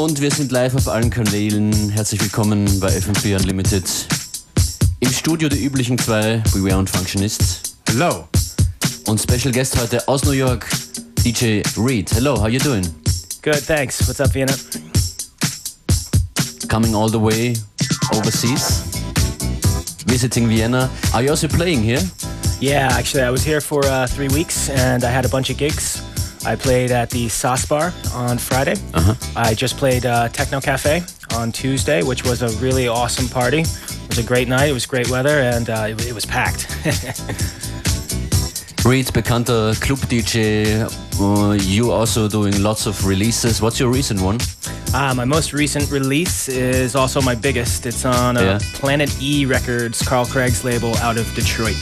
Und wir sind live auf allen Kanälen. Herzlich willkommen bei FM4 Unlimited. Im Studio die üblichen zwei, Beware und Functionist. Hello. Und Special Guest heute aus New York, DJ Reed. Hello, how you doing? Good, thanks. What's up, Vienna? Coming all the way overseas, visiting Vienna. Are you also playing here? Yeah, actually, I was here for uh, three weeks and I had a bunch of gigs. I played at the Sauce Bar on Friday. Uh-huh. I just played uh, Techno Cafe on Tuesday, which was a really awesome party. It was a great night. It was great weather, and uh, it, it was packed. Reed, bekannter Club-DJ. Uh, you also doing lots of releases. What's your recent one? uh, my most recent release is also my biggest. It's on uh, Yeah. Planet E Records, Carl Craig's label out of Detroit.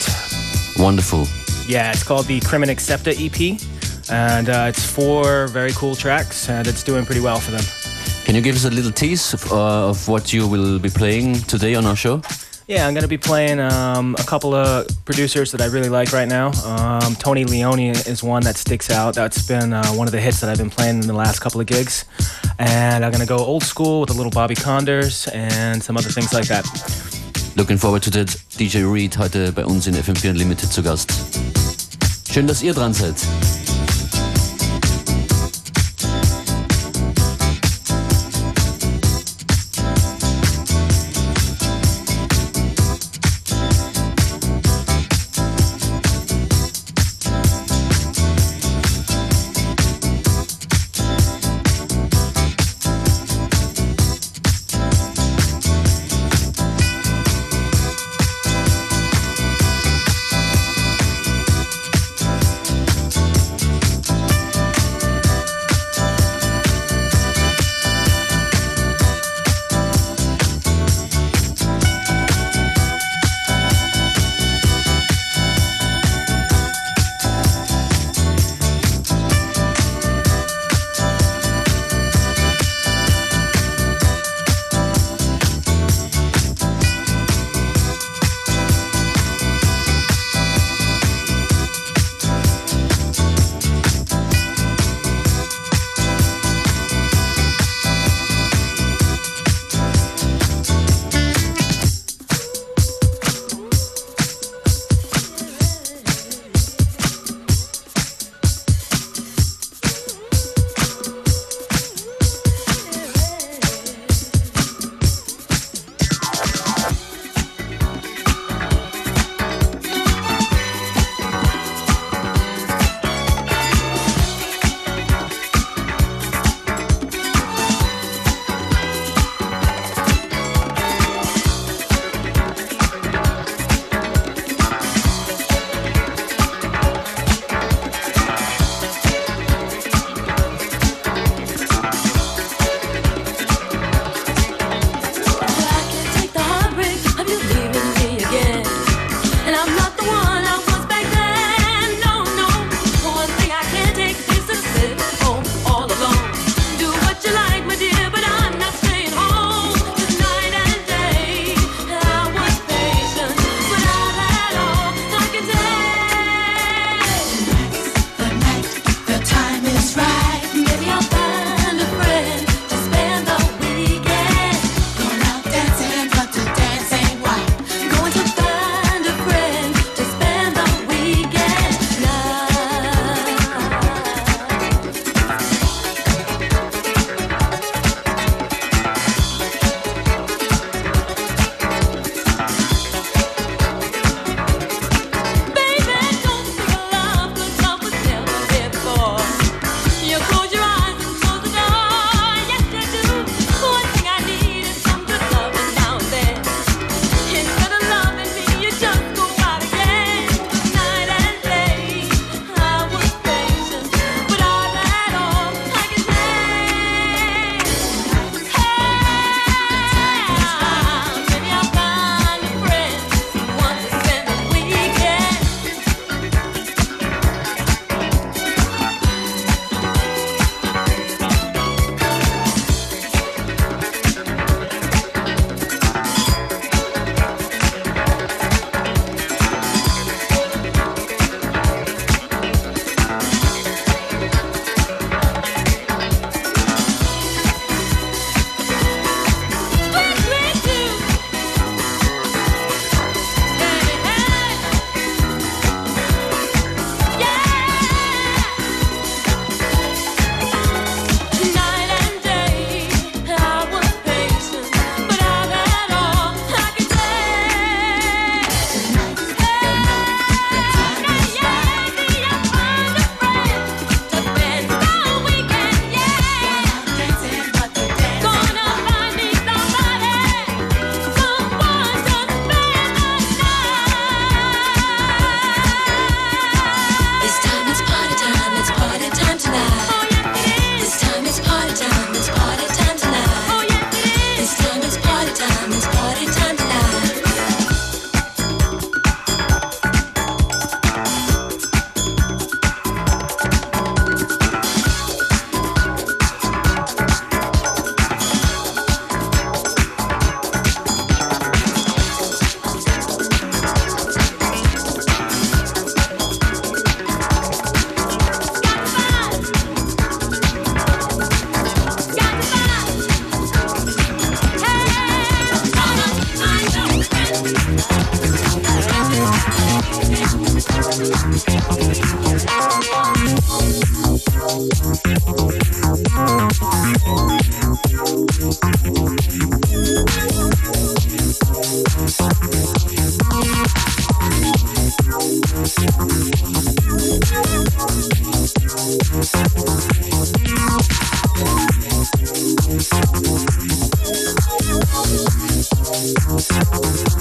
Wonderful. Yeah, it's called the Crimin Accepta EP, and uh, it's four very cool tracks, and it's doing pretty well for them. Can you give us a little tease of, uh, of what you will be playing today on our show? Yeah, I'm gonna be playing um, a couple of producers that I really like right now. Um, Tony Lionni is one that sticks out. That's been uh, one of the hits that I've been playing in the last couple of gigs. And I'm gonna go old school with a little Bobby Konders and some other things like that. Looking forward to that. DJ Reed heute bei uns in FM4 Unlimited zu Gast. Schön, dass ihr dran seid. Thank you.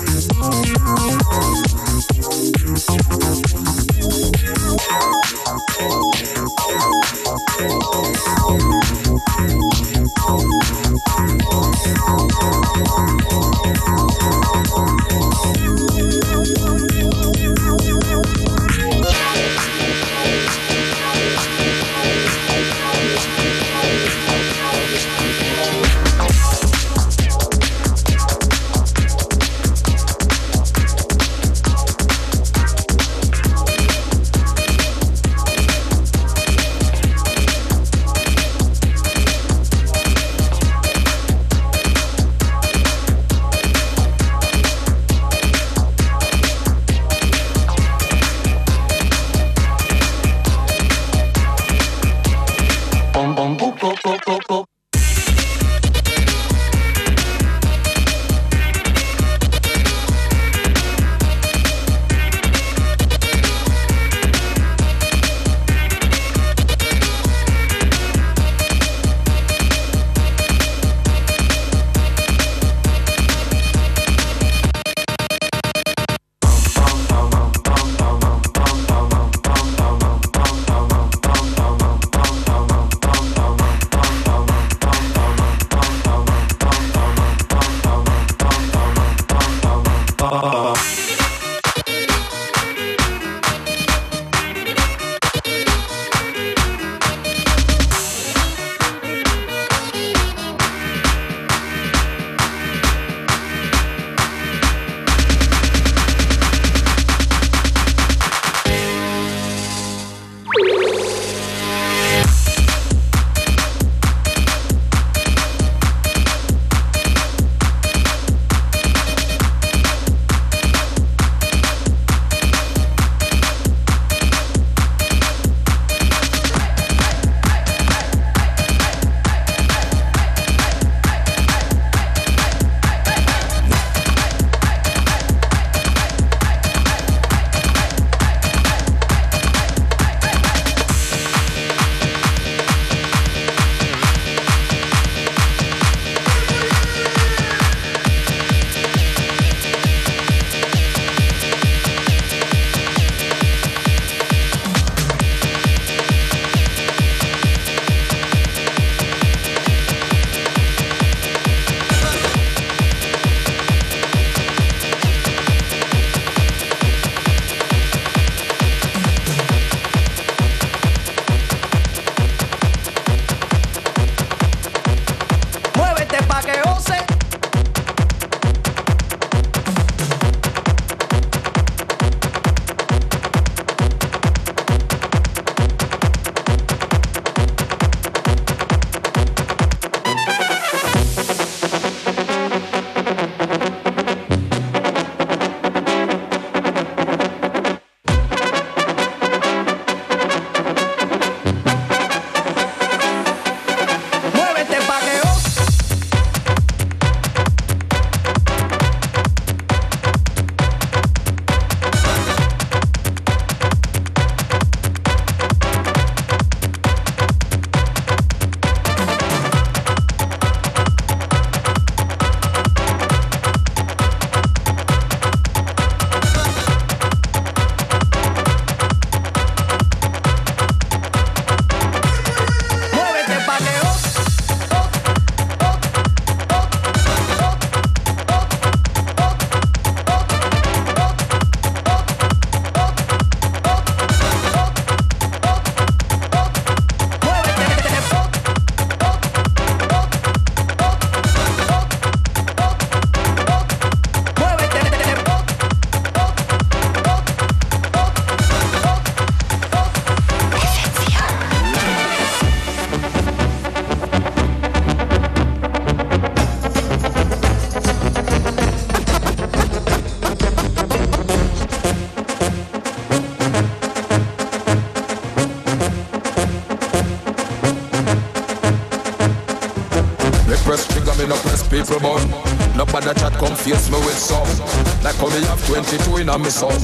22 in a me some.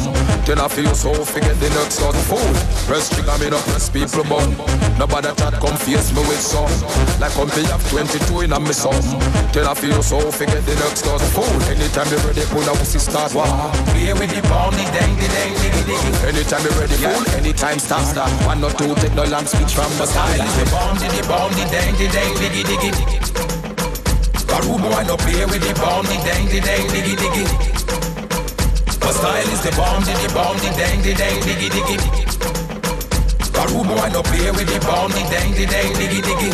Then I feel so forget the next done fool. Press trigger me no press people born. Nobody chat come face me with some. Like how me have 22 in a me some. Then I feel so forget the next done fool. Anytime you ready, pull a pussy start war. Play with the bomb, the dang, the dang, diggy, diggy. Anytime you ready, fool. Anytime start. One or two, take no long speech from the Style the bomb, the bomb, the dang, the dang, diggy, diggy. Karu boy no play with the bomb, the dang, the dang, diggy, diggy. My style is the bomb, the bomb, the dang, the dang, diggy, diggy. Karu boy no play with the bomb, the dang, the dang, diggy, diggy.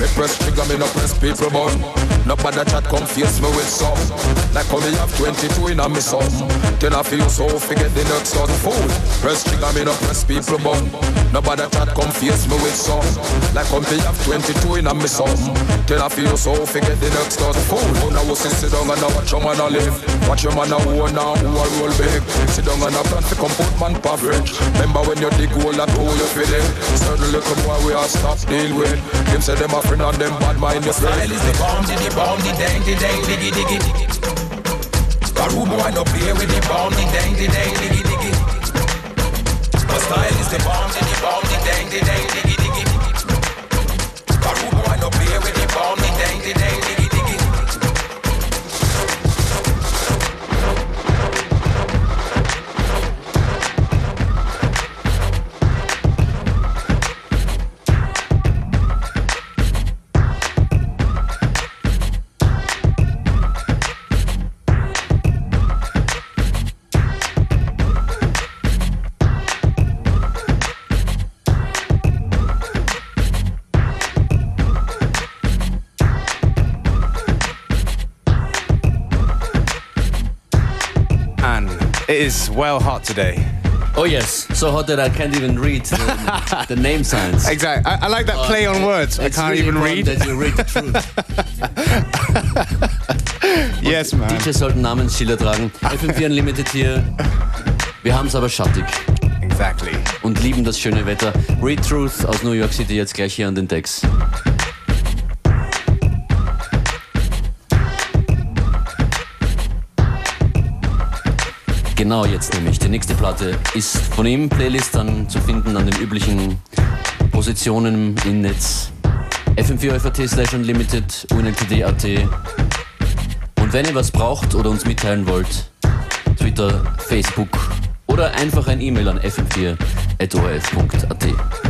Me press trigger, me no press people bun. Nobody chat come face me with some. Like how me have 22 in a me some. Then I feel so forget the next done fool. Press trigger, me no press people bun. Nobody chat come face me with some. Like me have 22 in a me some. Then I feel so forget the next done fool. Oh, now we see sit down and watch your man a live. Watch your man a own now who a roll big. Sit down and a plan to come put man average. Remember when you dig hole and hole you feel it. Certain little boy we are stop deal with. Them say them a friend and them bad mind you Style is the bomb, the bomb, the dang, the dang, diggy, diggy. Karu boy no play with the bomb, the dang, the dang, diggy, diggy. My style is the bomb, the bomb, the dang, the dang, diggy, diggy. Karu boy no play with the bomb, the dang, the dang, diggy, it is well hot today. Oh yes, so hot that I can't even read the, the name signs. Exactly. I, I like that uh, play on words. I can't really even read. That you read the truth. Yes, man. DJs sollten Namensschilder tragen. FM4 Unlimited hier. Wir haben es aber schattig Exactly. und lieben das schöne Wetter. Reade Truth aus New York City jetzt gleich hier an den Decks. Genau jetzt nämlich. Die nächste Platte ist von ihm. Playlist dann zu finden an den üblichen Positionen im Netz. fm4 slash unlimited, unltd.at. Und wenn ihr was braucht oder uns mitteilen wollt, Twitter, Facebook oder einfach ein E-Mail an fm4.orf.at.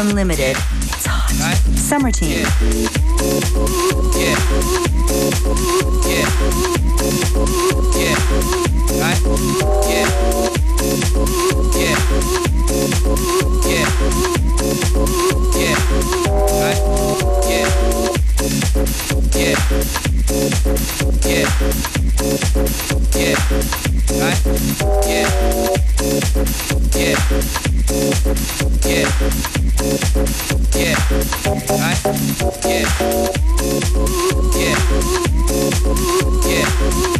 Unlimited. Right? Yeah. Yeah. Yeah.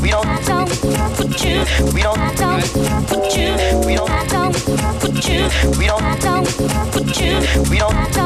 we don't put you, we don't put you, we don't put you, we don't put you, we don't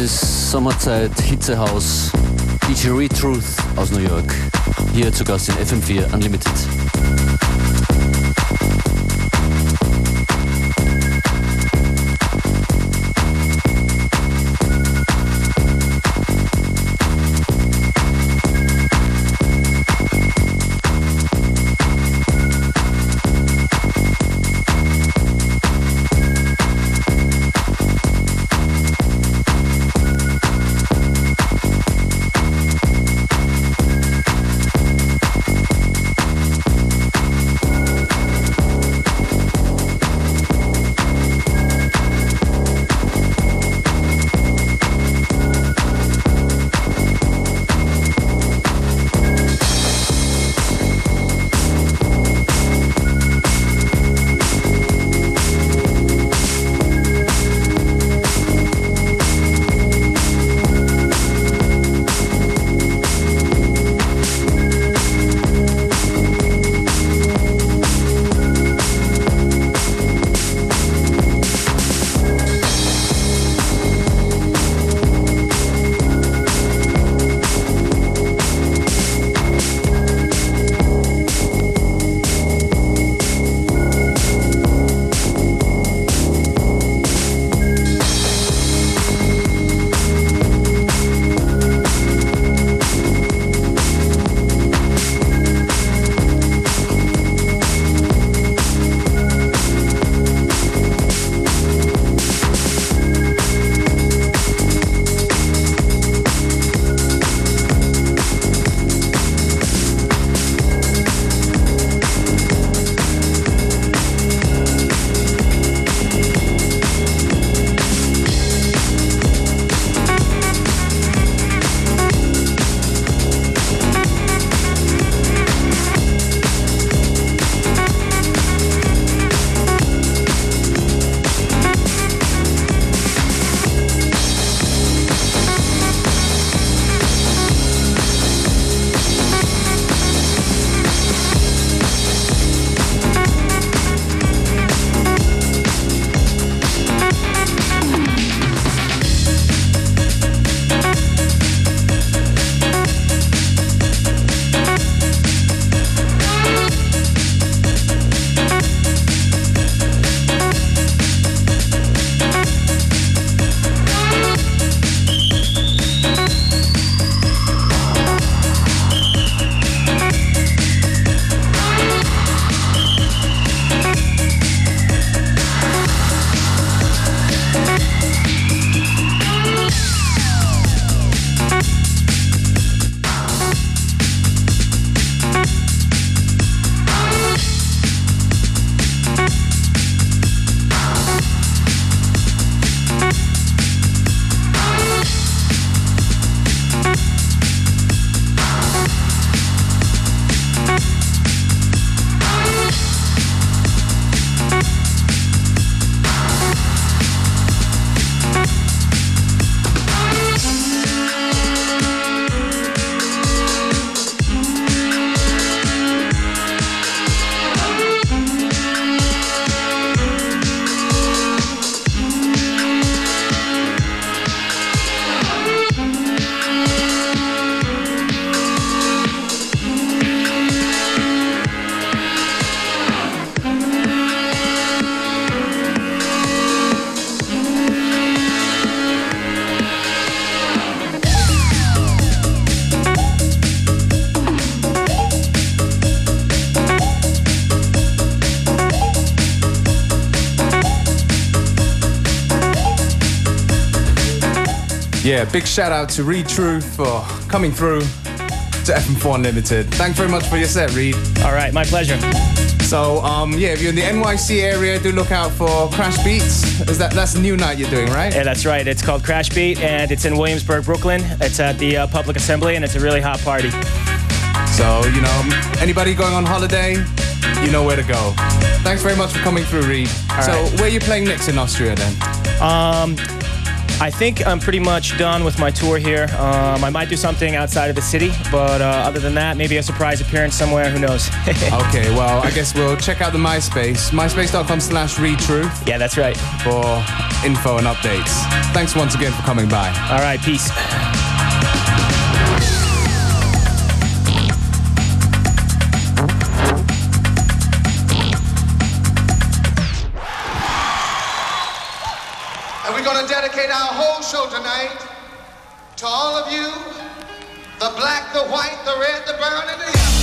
Das ist Sommerzeit, Hitzehaus, DJ Reade Truth aus New York. Hier zu Gast in FM4 Unlimited. Yeah, big shout out to Reade Truth for coming through to FM4 Unlimited. Thanks very much for your set, Reade. All right, my pleasure. So, um, yeah, if you're in the NYC area, do look out for Crash Beats. Is that that's a new night you're doing, right? Yeah, that's right. It's called Crash Beat, and it's in Williamsburg, Brooklyn. It's at the uh, Public Assembly, and it's a really hot party. So, you know, anybody going on holiday, you know where to go. Thanks very much for coming through, Reade. All so, right. where are you playing next in Austria then? Um, I think I'm pretty much done with my tour here. Um, I might do something outside of the city, but uh, other than that, maybe a surprise appearance somewhere. Who knows? okay, well, I guess we'll check out the MySpace, myspace.com slash retruth. Yeah, that's right. For info and updates. Thanks once again for coming by. All right, peace. To all of you, the black, the white, the red, the brown, and the yellow.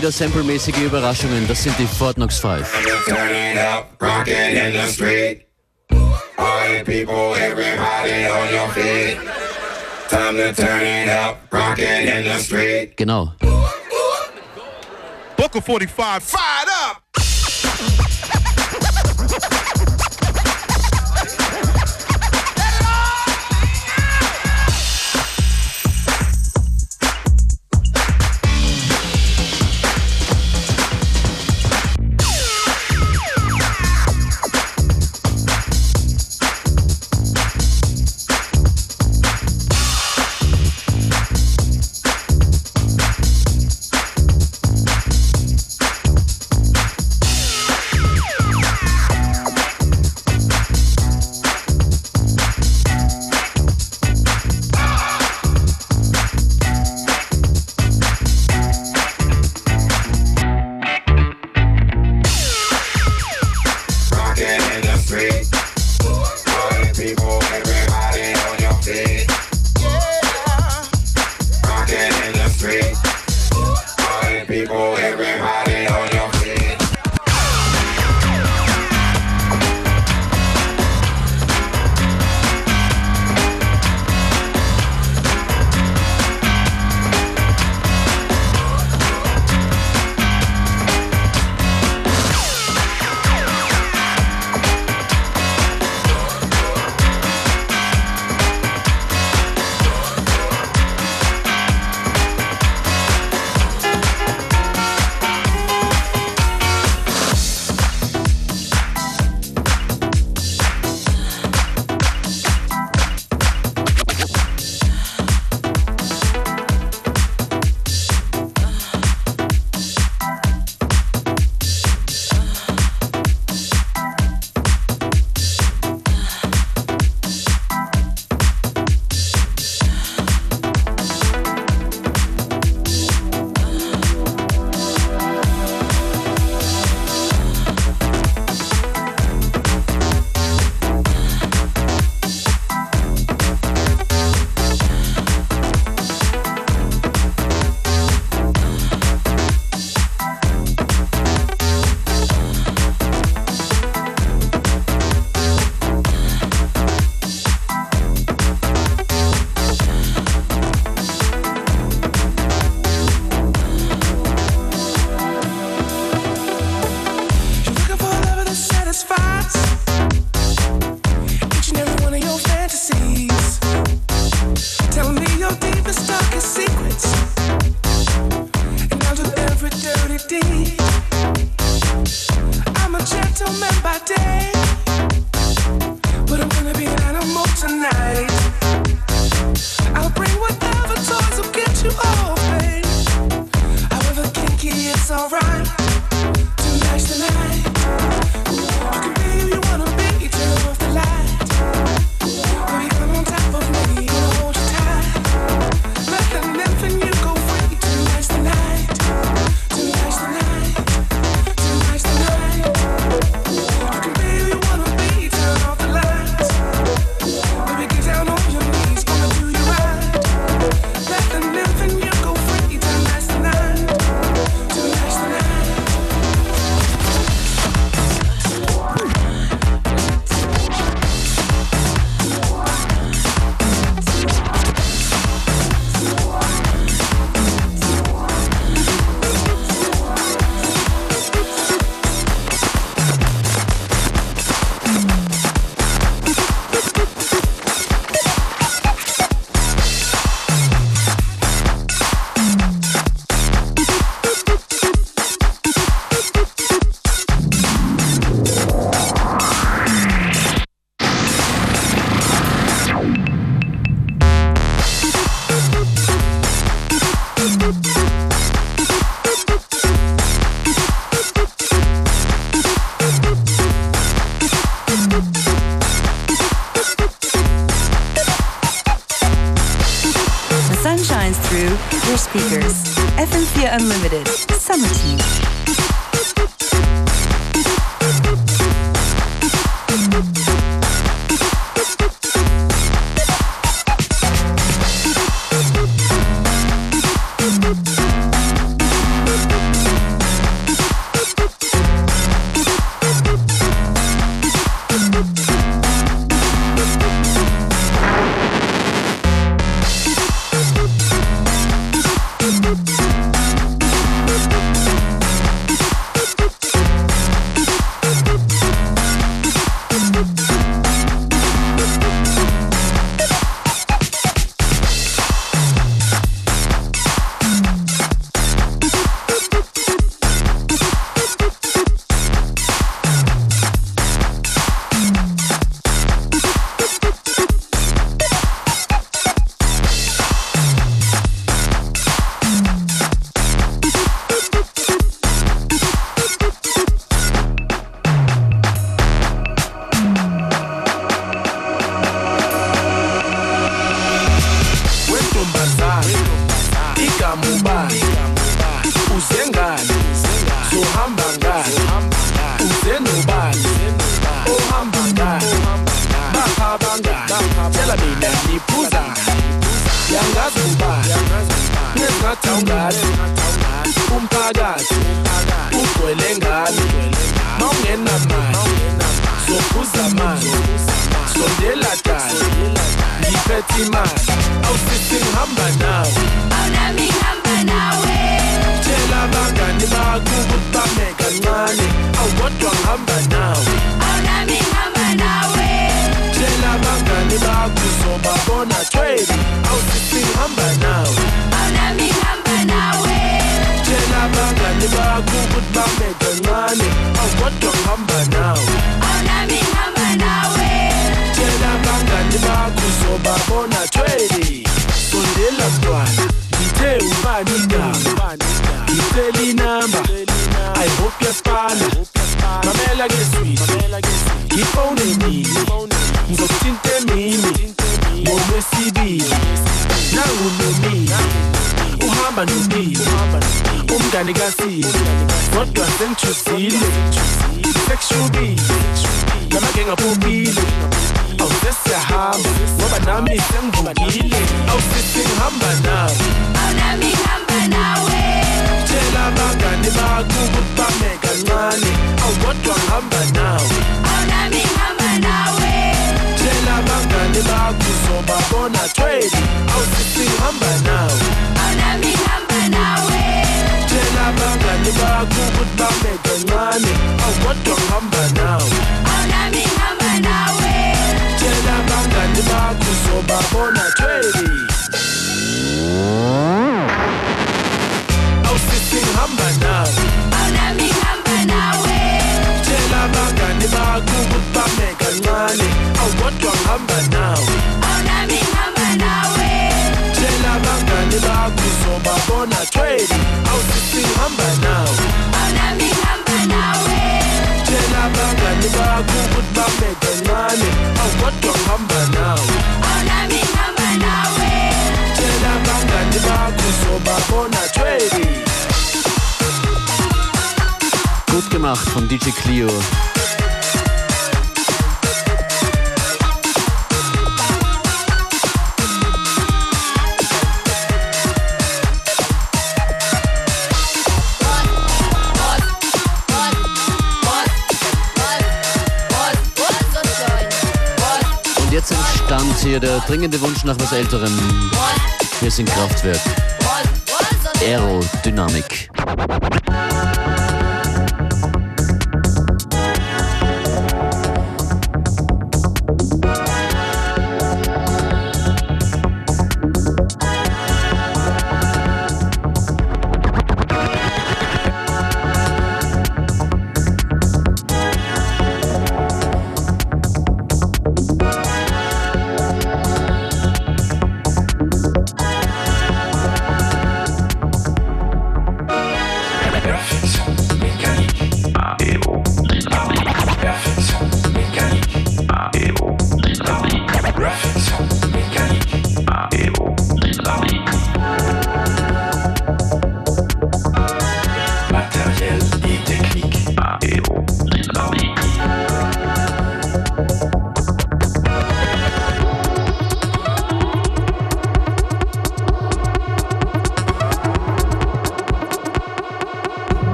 wieder samplemäßige Überraschungen. Das sind die Fort Knox 5. Genau. Booker 45, fired awungazi umphakathi ugcwele ngani? Ma ungenamali zophuza mani sondela dani ngiphethe imali awusithi ngihamba nawe. Awunami ngihamba nawe. Tshela abangani bakho ukuthi bame kancane awukodwa ngihamba nawe. Awunami ngihamba nawe. Tshela abangani bakho uzobabona tweli awusithi ngihamba nawe abangani bakho ukuthi bame kancane oh, awukodwa ngihamba nawe? Awunami ngihamba nawe. Tshela abangani bakho uzobabona tweli sondela mntwana ngithe ubani igama? Ngicela inamba i hope yasifana mamela ke swit ngifone nini ngizokuthinta emini ngolwesibili nangunomini uhamba nomini kasini kodwa sengithusile sekushubile namagenga phobile awusesiyahamba ngoba nami sengivukile. Awusithi ngihamba nawe. Awunami ngihamba nawe. Tshela abangani bakho ukuthi bame kancane. Awukodwa ngihamba nawe. Awunami ngihamba nawe. Tshela abangani bakho uzobabona tweli awusithi uzobabona tweli. Awusithi ngihamba nawe. Awunami ngihamba nawe. Tshela abangani bakho ukuthi bame kancane awukodwa ngihamba nawe. Awunami ngihamba nawe. Tshela abangani bakho uzobabona tweli. Awusithi ngihamba nawe. Awunami ngihamba nawe. Tshela abangani bakho ukuthi bame kancane awukodwa ngihamba nawe uzobabona tweli Gut gemacht von DJ Clio. Und jetzt entstand hier der dringende Wunsch nach was Älterem. Hier sind Kraftwerk. Aerodynamik.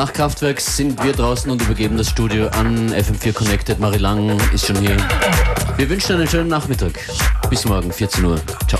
Nach Kraftwerk sind wir draußen und übergeben das Studio an FM4 Connected. Marie Lang ist schon hier. Wir wünschen einen schönen Nachmittag. Bis morgen, 14 Uhr. Ciao.